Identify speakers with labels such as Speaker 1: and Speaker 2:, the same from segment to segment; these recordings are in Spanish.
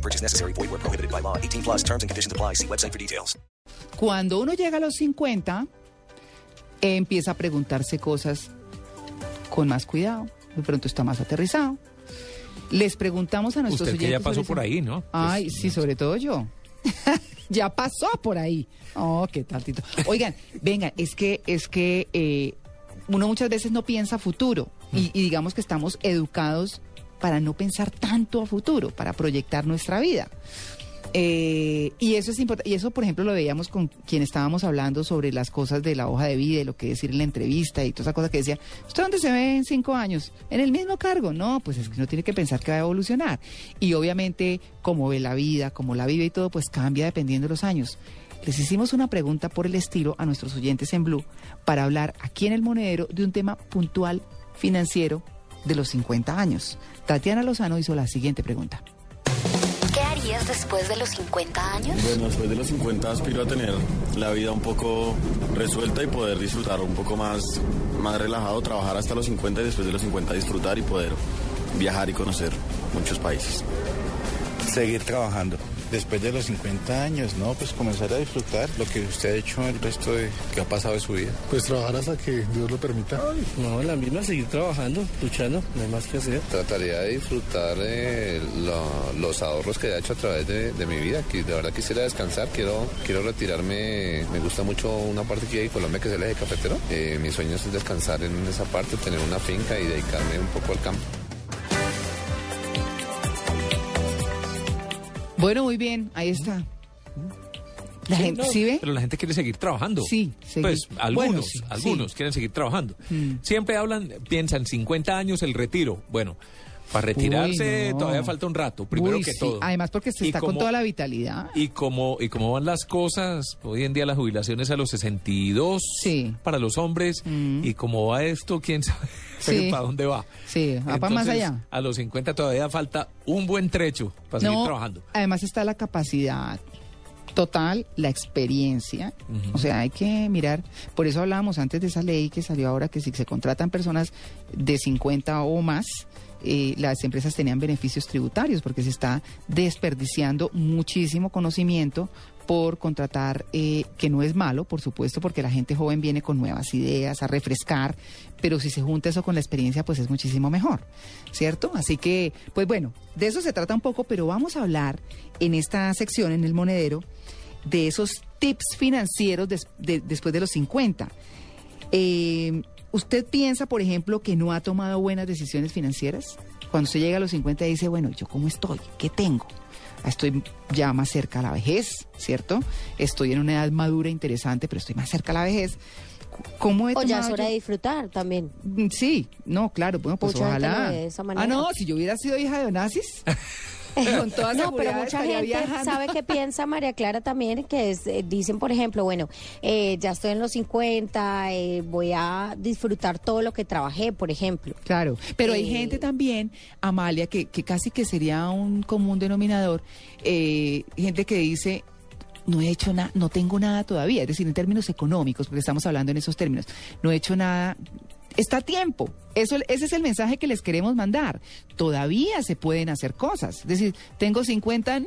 Speaker 1: No purchase necessary. Void where prohibited by law. 18 plus terms and conditions apply. See website for details.
Speaker 2: Cuando uno llega a los 50, empieza a preguntarse cosas con más cuidado. De pronto está más aterrizado. Les preguntamos a nuestros
Speaker 3: Usted que
Speaker 2: oyentes.
Speaker 3: ya pasó por ahí, ¿no?
Speaker 2: Ay,
Speaker 3: Pues,
Speaker 2: sí, sobre todo yo. ya pasó por ahí. Oh, qué tal, Tito. Oigan, vengan, es que, es que eh, uno muchas veces no piensa futuro y, y digamos que estamos educados para no pensar tanto a futuro, para proyectar nuestra vida. Eh, y eso es importante. Y eso, por ejemplo, lo veíamos con quien estábamos hablando sobre las cosas de la hoja de vida, y lo que decir en la entrevista y toda esa cosa que decía, ¿usted dónde se ve en cinco años? ¿En el mismo cargo? No, pues es que uno tiene que pensar que va a evolucionar. Y obviamente, como ve la vida, como la vive y todo, pues cambia dependiendo de los años. Les hicimos una pregunta por el estilo a nuestros oyentes en Blue para hablar aquí en el monedero de un tema puntual financiero de los 50 años. Tatiana Lozano hizo la siguiente pregunta.
Speaker 4: ¿Qué harías después de los 50 años?
Speaker 5: Bueno, después de los 50 aspiro a tener la vida un poco resuelta y poder disfrutar un poco más, más relajado, trabajar hasta los 50 y después de los 50 disfrutar y poder viajar y conocer muchos países.
Speaker 6: Seguir trabajando. Después de los 50 años, ¿no? Pues comenzar a disfrutar lo que usted ha hecho el resto de que ha pasado de su vida.
Speaker 7: Pues trabajar hasta que Dios lo permita.
Speaker 8: No, la misma, seguir trabajando, luchando, no hay más que hacer.
Speaker 9: Trataría de disfrutar eh, lo- los ahorros que he hecho a través de, de mi vida. Que de verdad quisiera descansar, quiero, quiero retirarme. Me gusta mucho una parte que hay en Colombia que es el eje cafetero. Eh, mi sueño es descansar en esa parte, tener una finca y dedicarme un poco al campo.
Speaker 2: Bueno, muy bien, ahí está. La
Speaker 3: Sí,
Speaker 2: gente,
Speaker 3: no,
Speaker 2: ¿sí ve?
Speaker 3: Pero la gente quiere seguir trabajando.
Speaker 2: Sí, seguir.
Speaker 3: Pues algunos,
Speaker 2: Bueno, sí,
Speaker 3: algunos quieren seguir trabajando.
Speaker 2: Mm.
Speaker 3: Siempre hablan, piensan 50 años el retiro. Bueno, para retirarse
Speaker 2: Uy, no.
Speaker 3: todavía falta un rato, primero
Speaker 2: Uy,
Speaker 3: que
Speaker 2: sí,
Speaker 3: todo.
Speaker 2: Además porque se
Speaker 3: Y
Speaker 2: está con toda la vitalidad.
Speaker 3: Y como, y como van las cosas, hoy en día la jubilación es a los 62
Speaker 2: Sí.
Speaker 3: para los hombres,
Speaker 2: Mm.
Speaker 3: y como va esto, quién sabe
Speaker 2: Sí.
Speaker 3: para dónde va.
Speaker 2: Sí, va para más allá.
Speaker 3: A los 50 todavía falta un buen trecho para seguir trabajando.
Speaker 2: además está la capacidad total, la experiencia. O sea, hay que mirar. Por eso hablábamos antes de esa ley que salió ahora que si se contratan personas de 50 o más, eh, las empresas tenían beneficios tributarios porque se está desperdiciando muchísimo conocimiento por contratar, eh, que no es malo, por supuesto, porque la gente joven viene con nuevas ideas, a refrescar, pero si se junta eso con la experiencia, pues es muchísimo mejor, ¿cierto? Así que, pues bueno, de eso se trata un poco, pero vamos a hablar en esta sección, en el monedero, de esos tips financieros de- después de los 50. Eh, ¿Usted piensa, por ejemplo, que no ha tomado buenas decisiones financieras? Cuando usted llega a los 50 dice, bueno, ¿yo cómo estoy? ¿Qué tengo? Estoy ya más cerca a la vejez, ¿cierto? Estoy en una edad madura interesante, pero estoy más cerca a la vejez. ¿Cómo he
Speaker 10: O ya es hora
Speaker 2: yo-
Speaker 10: de disfrutar también.
Speaker 2: Mm, Sí, no, claro, bueno, pues
Speaker 10: Mucha gente
Speaker 2: ojalá.
Speaker 10: lo ve de esa
Speaker 2: Ah, no, si yo hubiera sido hija de Onassis, con toda
Speaker 10: No, pero mucha gente
Speaker 2: viajando.
Speaker 10: sabe que piensa María Clara también, que es, eh, dicen, por ejemplo, bueno, eh, ya estoy en los 50, eh, voy a disfrutar todo lo que trabajé, por ejemplo.
Speaker 2: Claro, pero hay
Speaker 10: Eh,
Speaker 2: gente también, Amalia, que, que casi que sería un común denominador, gente que dice, no he hecho nada, no tengo nada todavía, es decir, en términos económicos, porque estamos hablando en esos términos, no he hecho nada, está a tiempo. Eso, ese es el mensaje que les queremos mandar. Todavía se pueden hacer cosas. Es decir, tengo 50, no,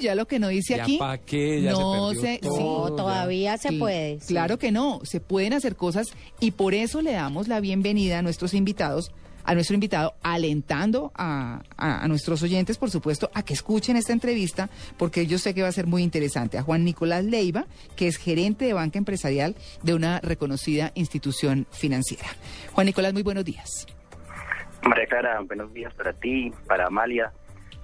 Speaker 2: ya lo que no dice
Speaker 3: Ya
Speaker 2: aquí.
Speaker 3: pa' qué, ya se
Speaker 2: no
Speaker 3: todo.
Speaker 10: No, todavía se puede. sí.
Speaker 2: Claro que no, se pueden hacer cosas y por eso le damos la bienvenida a nuestros invitados, a nuestro invitado, alentando a, a- a nuestros oyentes, por supuesto, a que escuchen esta entrevista, porque yo sé que va a ser muy interesante. A Juan Nicolás Leiva, que es gerente de banca empresarial de una reconocida institución financiera. Juan Nicolás, muy buenos días.
Speaker 11: María Clara, buenos días para ti, para Amalia,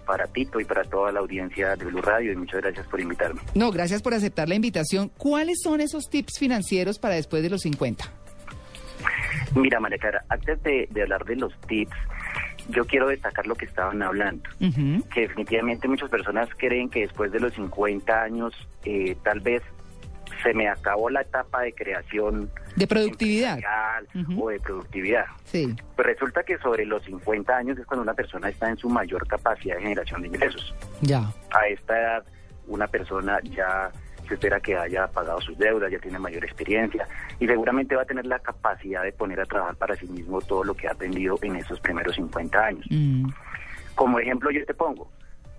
Speaker 11: para Tito y para toda la audiencia de Blue Radio y muchas gracias por invitarme.
Speaker 2: No, gracias por aceptar la invitación. ¿Cuáles son esos tips financieros para después de los 50?
Speaker 11: Mira, María Clara, antes de, de hablar de los tips, yo quiero destacar lo que estaban hablando, que definitivamente muchas personas creen que después de los 50 años eh, tal vez se me acabó la etapa de creación
Speaker 2: De productividad.
Speaker 11: o de productividad.
Speaker 2: Sí.
Speaker 11: Pues resulta que sobre los 50 años es cuando una persona está en su mayor capacidad de generación de ingresos.
Speaker 2: Ya.
Speaker 11: A esta edad, una persona ya se espera que haya pagado sus deudas, ya tiene mayor experiencia y seguramente va a tener la capacidad de poner a trabajar para sí mismo todo lo que ha aprendido en esos primeros 50 años.
Speaker 2: Mm.
Speaker 11: Como ejemplo yo te pongo,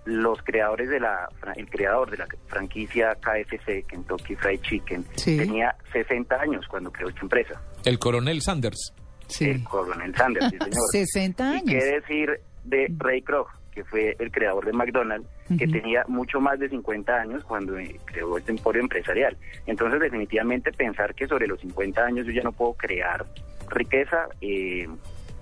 Speaker 11: los creadores de la, el creador de la franquicia KFC, Kentucky Fried Chicken,
Speaker 3: Sí.
Speaker 11: tenía 60 años cuando creó esta empresa.
Speaker 3: El coronel Sanders.
Speaker 11: El coronel Sanders, sí señor.
Speaker 2: 60
Speaker 11: ¿Y
Speaker 2: años.
Speaker 11: qué decir de Ray Kroc, que fue el creador de McDonald's, que tenía mucho más de 50 años cuando eh, creó este emporio empresarial? Entonces, definitivamente pensar que sobre los 50 años yo ya no puedo crear riqueza, eh,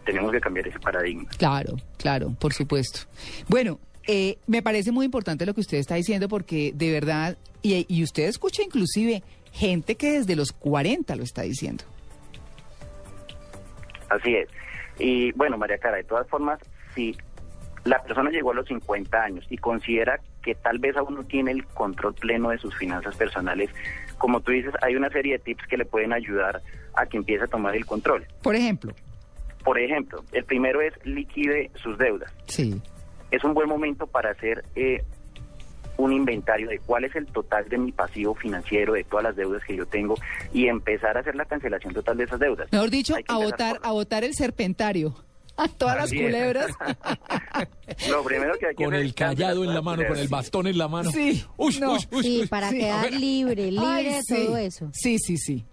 Speaker 11: tenemos que cambiar ese paradigma.
Speaker 2: Claro, claro, por supuesto. Bueno, eh, me parece muy importante lo que usted está diciendo porque de verdad, y, y usted escucha inclusive gente que desde los 40 lo está diciendo.
Speaker 11: Así es. Y bueno, María Cara, de todas formas, si la persona llegó a los 50 años y considera que tal vez aún no tiene el control pleno de sus finanzas personales, como tú dices, hay una serie de tips que le pueden ayudar a que empiece a tomar el control.
Speaker 2: Por ejemplo,
Speaker 11: Por ejemplo, el primero es liquide sus deudas.
Speaker 2: sí.
Speaker 11: Es un buen momento para hacer eh, un inventario de cuál es el total de mi pasivo financiero, de todas las deudas que yo tengo y empezar a hacer la cancelación total de esas deudas.
Speaker 2: Mejor dicho, a votar, a votar el serpentario. A todas las
Speaker 11: Así
Speaker 2: culebras.
Speaker 11: Lo primero que hay que
Speaker 3: Con
Speaker 11: hacer
Speaker 3: el callado en la mano, con el bastón en la mano.
Speaker 2: Sí.
Speaker 3: Uy,
Speaker 2: No.
Speaker 3: uy, uy,
Speaker 10: Sí,
Speaker 3: uy.
Speaker 10: para
Speaker 2: Sí.
Speaker 10: quedar libre, libre
Speaker 2: Ay,
Speaker 10: de
Speaker 2: sí.
Speaker 10: todo eso.
Speaker 2: Sí, sí, sí.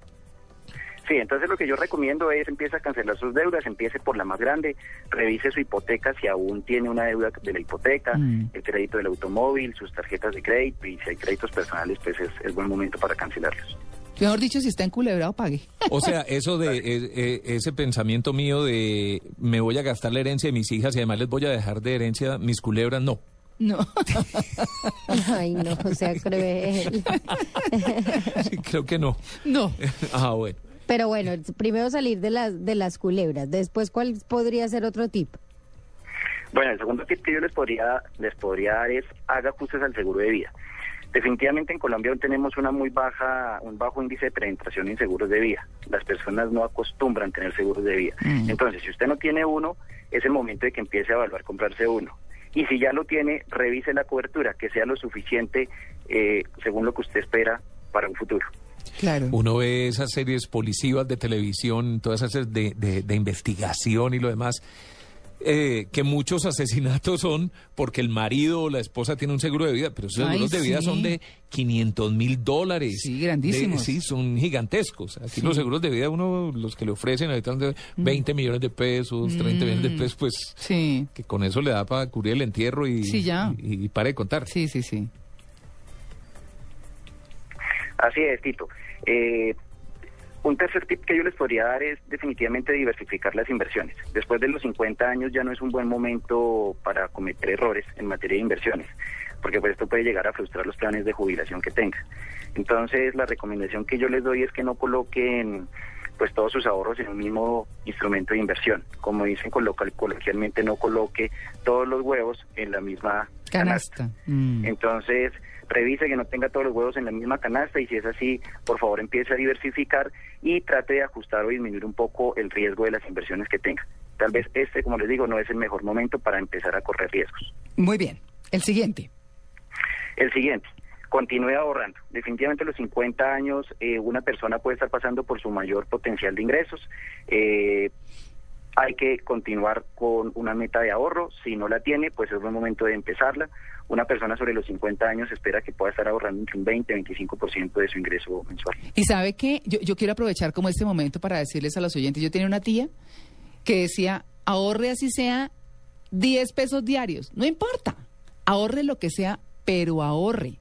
Speaker 11: Sí, entonces lo que yo recomiendo es empiece a cancelar sus deudas, empiece por la más grande, revise su hipoteca si aún tiene una deuda de la hipoteca,
Speaker 2: Mm.
Speaker 11: el crédito del automóvil, sus tarjetas de crédito y si hay créditos personales, pues es, es buen momento para cancelarlos.
Speaker 2: Mejor dicho, si está enculebrado, pague.
Speaker 3: O sea, eso de eh, eh, ese pensamiento mío de me voy a gastar la herencia de mis hijas y además les voy a dejar de herencia mis culebras, no.
Speaker 2: No.
Speaker 10: Ay, no, o sea, cruel.
Speaker 3: Sí, creo que no.
Speaker 2: No.
Speaker 3: Ah, bueno.
Speaker 10: Pero bueno, primero salir de las, de las culebras. Después, ¿cuál podría ser otro tip?
Speaker 11: Bueno, el segundo tip que yo les podría, les podría dar es haga ajustes al seguro de vida. Definitivamente en Colombia aún tenemos una muy baja, un bajo índice de penetración en seguros de vida. Las personas no acostumbran tener seguros de vida.
Speaker 2: Mm.
Speaker 11: Entonces, si usted no tiene uno, es el momento de que empiece a evaluar comprarse uno. Y si ya lo tiene, revise la cobertura, que sea lo suficiente eh, según lo que usted espera para un futuro.
Speaker 2: Claro.
Speaker 3: Uno ve esas series policivas de televisión, todas esas de, de, de investigación y lo demás, eh, que muchos asesinatos son porque el marido o la esposa tiene un seguro de vida, pero esos
Speaker 2: Ay,
Speaker 3: seguros de vida
Speaker 2: sí.
Speaker 3: son de 500 mil dólares.
Speaker 2: Sí, grandísimos.
Speaker 3: De- sí, son gigantescos. Aquí
Speaker 2: Sí.
Speaker 3: los seguros de vida, uno, los que le ofrecen, ahorita son de 20 millones de pesos, 30 millones de
Speaker 2: Mm.
Speaker 3: pesos, pues
Speaker 2: Sí.
Speaker 3: que con eso le da para cubrir el entierro y,
Speaker 2: Sí, ya.
Speaker 3: y, y pare de contar.
Speaker 2: Sí, sí, sí.
Speaker 11: Así es, Tito. Eh, un tercer tip que yo les podría dar es definitivamente diversificar las inversiones. Después de los 50 años ya no es un buen momento para cometer errores en materia de inversiones, porque pues esto puede llegar a frustrar los planes de jubilación que tenga. Entonces, la recomendación que yo les doy es que no coloquen pues todos sus ahorros en un mismo instrumento de inversión. Como dicen coloquialmente, no coloque todos los huevos en la misma
Speaker 2: Canasta. Mm.
Speaker 11: entonces, revise que no tenga todos los huevos en la misma canasta y si es así, por favor empiece a diversificar y trate de ajustar o disminuir un poco el riesgo de las inversiones que tenga. Tal vez este, como les digo, no es el mejor momento para empezar a correr riesgos.
Speaker 2: Muy bien. El siguiente.
Speaker 11: El siguiente, continúe ahorrando. Definitivamente a los 50 años eh, una persona puede estar pasando por su mayor potencial de ingresos. Eh, hay que continuar con una meta de ahorro. Si no la tiene, pues es buen momento de empezarla. Una persona sobre los 50 años espera que pueda estar ahorrando entre un 20-25% de su ingreso mensual.
Speaker 2: Y sabe que yo, yo quiero aprovechar como este momento para decirles a los oyentes, yo tenía una tía que decía, ahorre así sea 10 pesos diarios, no importa, ahorre lo que sea, pero ahorre.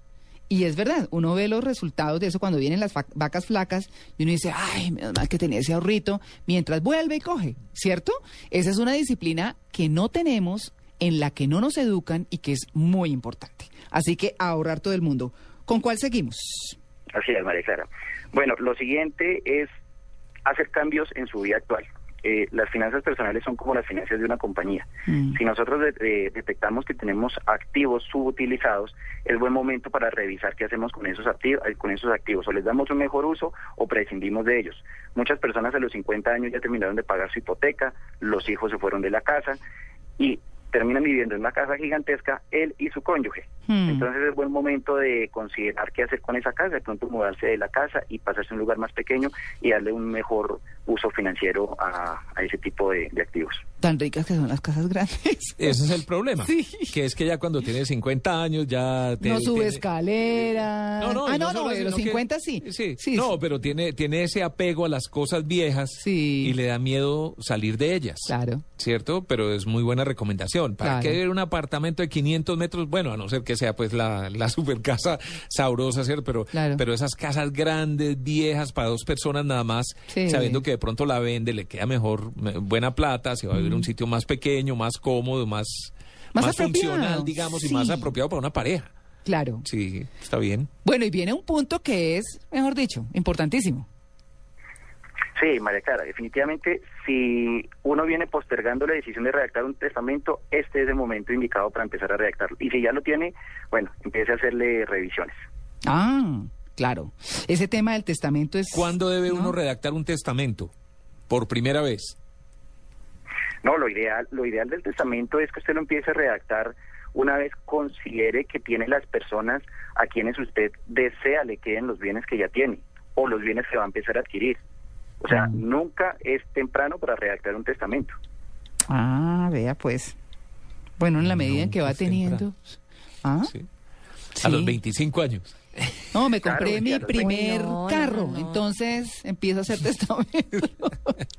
Speaker 2: Y es verdad, uno ve los resultados de eso cuando vienen las vacas flacas y uno dice, ay, menos mal que tenía ese ahorrito, mientras vuelve y coge, ¿cierto? Esa es una disciplina que no tenemos, en la que no nos educan y que es muy importante. Así que ahorrar todo el mundo. ¿Con cuál seguimos?
Speaker 11: Así es, María Clara. Bueno, lo siguiente es hacer cambios en su vida actual. Eh, las finanzas personales son como las finanzas de una compañía.
Speaker 2: Mm.
Speaker 11: Si nosotros de- de- detectamos que tenemos activos subutilizados, es buen momento para revisar qué hacemos con esos activos, con esos activos. O les damos un mejor uso o prescindimos de ellos. Muchas personas a los 50 años ya terminaron de pagar su hipoteca, los hijos se fueron de la casa y terminan viviendo en una casa gigantesca él y su cónyuge.
Speaker 2: Hmm.
Speaker 11: Entonces es buen momento de considerar qué hacer con esa casa, de pronto mudarse de la casa y pasarse a un lugar más pequeño y darle un mejor uso financiero a, a ese tipo de, de activos.
Speaker 2: Tan ricas que son las casas grandes.
Speaker 3: Ese es el problema. Que es que ya cuando tienes 50 años ya... te-
Speaker 2: no sube
Speaker 3: tiene-
Speaker 2: escalera.
Speaker 3: No, no,
Speaker 2: ah, no, no, de los
Speaker 3: sino que-
Speaker 2: 50 sí.
Speaker 3: Sí,
Speaker 2: Sí,
Speaker 3: no,
Speaker 2: sí.
Speaker 3: pero tiene, tiene ese apego a las cosas viejas y le da miedo salir de ellas.
Speaker 2: Claro.
Speaker 3: ¿Cierto? Pero es muy buena recomendación. ¿Para
Speaker 2: Claro.
Speaker 3: qué un apartamento de 500 metros? Bueno, a no ser que sea pues la, la super casa sabrosa, ¿cierto? Pero,
Speaker 2: Claro.
Speaker 3: pero esas casas grandes, viejas, para dos personas nada más,
Speaker 2: Sí.
Speaker 3: sabiendo que de pronto la vende, le queda mejor, me- buena plata, se va a vivir un sitio más pequeño, más cómodo, más,
Speaker 2: Más
Speaker 3: funcional, digamos, y más apropiado para una pareja.
Speaker 2: Claro.
Speaker 3: Sí, está bien.
Speaker 2: Bueno, y viene un punto que es, mejor dicho, importantísimo.
Speaker 11: Sí, María Clara, definitivamente si uno viene postergando la decisión de redactar un testamento, este es el momento indicado para empezar a redactarlo. Y si ya lo tiene, bueno, empiece a hacerle revisiones.
Speaker 2: Ah, claro. Ese tema del testamento es...
Speaker 3: ¿Cuándo debe
Speaker 2: ¿no?
Speaker 3: uno redactar un testamento? Por primera vez.
Speaker 11: No, lo ideal, lo ideal del testamento es que usted lo empiece a redactar una vez considere que tiene las personas a quienes usted desea le queden los bienes que ya tiene o los bienes que va a empezar a adquirir. O sea, nunca es temprano para redactar un testamento.
Speaker 2: Ah, vea pues. Bueno, en la medida en que va
Speaker 3: es
Speaker 2: teniendo... ¿Ah?
Speaker 3: A los
Speaker 2: Sí.
Speaker 3: 25 años.
Speaker 2: No, me compré mi primer
Speaker 10: no,
Speaker 2: carro,
Speaker 10: no, no.
Speaker 2: entonces empiezo a hacer testamento.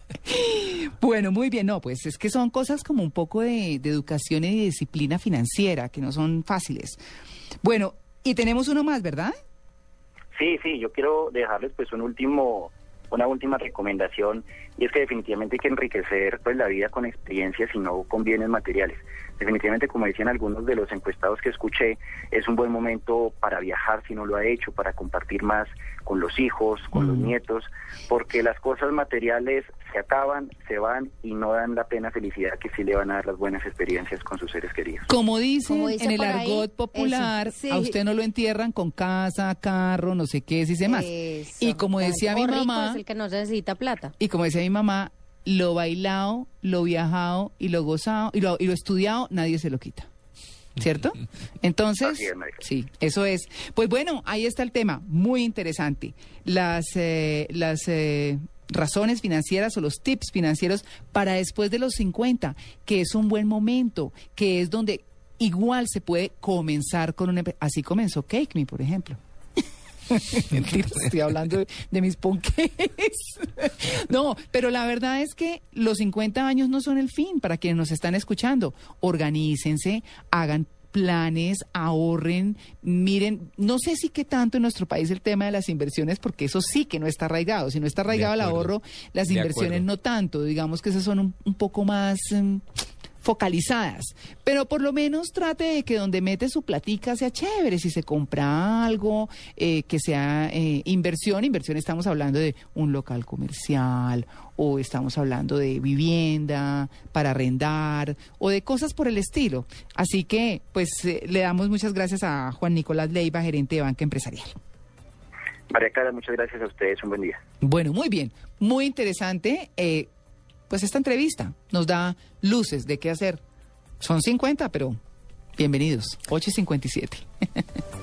Speaker 2: bueno, muy bien, no, pues es que son cosas como un poco de, de educación y de disciplina financiera, que no son fáciles. Bueno, y tenemos uno más, ¿verdad?
Speaker 11: Sí, sí, yo quiero dejarles pues un último, una última recomendación y es que definitivamente hay que enriquecer pues la vida con experiencias y no con bienes materiales. Definitivamente, como decían algunos de los encuestados que escuché, es un buen momento para viajar si no lo ha hecho, para compartir más con los hijos, con los nietos, porque las cosas materiales se acaban, se van y no dan la pena felicidad que sí le van a dar las buenas experiencias con sus seres queridos.
Speaker 2: Como dicen
Speaker 10: Como dice
Speaker 2: en el
Speaker 10: ahí,
Speaker 2: argot popular,
Speaker 10: sí.
Speaker 2: a usted no lo entierran con casa, carro, no sé qué, si se más.
Speaker 10: Eso,
Speaker 2: Y como decía
Speaker 10: O
Speaker 2: mi
Speaker 10: rico
Speaker 2: mamá,
Speaker 10: es el que no necesita plata.
Speaker 2: y como decía mi mamá, lo bailado, lo viajado y lo gozado y lo, y lo estudiado, nadie se lo quita. ¿Cierto? Entonces,
Speaker 11: es,
Speaker 2: sí, eso es. Pues bueno, ahí está el tema, muy interesante. Las, eh, las eh, razones financieras o los tips financieros para después de los 50, que es un buen momento, que es donde igual se puede comenzar con un... Así comenzó Cake Me, por ejemplo. Mentira, estoy hablando de, de mis ponques. No, pero la verdad es que los 50 años no son el fin para quienes nos están escuchando. Organícense, hagan planes, ahorren, miren, no sé si qué tanto en nuestro país el tema de las inversiones, porque eso sí que no está arraigado. Si no está arraigado el ahorro, las inversiones
Speaker 3: acuerdo.
Speaker 2: no tanto. Digamos que esas son un, un poco más... mm, focalizadas, pero por lo menos trate de que donde mete su platica sea chévere, si se compra algo, eh, que sea eh, inversión, inversión estamos hablando de un local comercial o estamos hablando de vivienda para arrendar o de cosas por el estilo. Así que pues eh, le damos muchas gracias a Juan Nicolás Leiva, gerente de Banca Empresarial.
Speaker 11: María Clara, muchas gracias a ustedes, un buen día.
Speaker 2: Bueno, muy bien, muy interesante. eh, pues esta entrevista nos da luces de qué hacer. Son 50, pero bienvenidos. 8 y 57.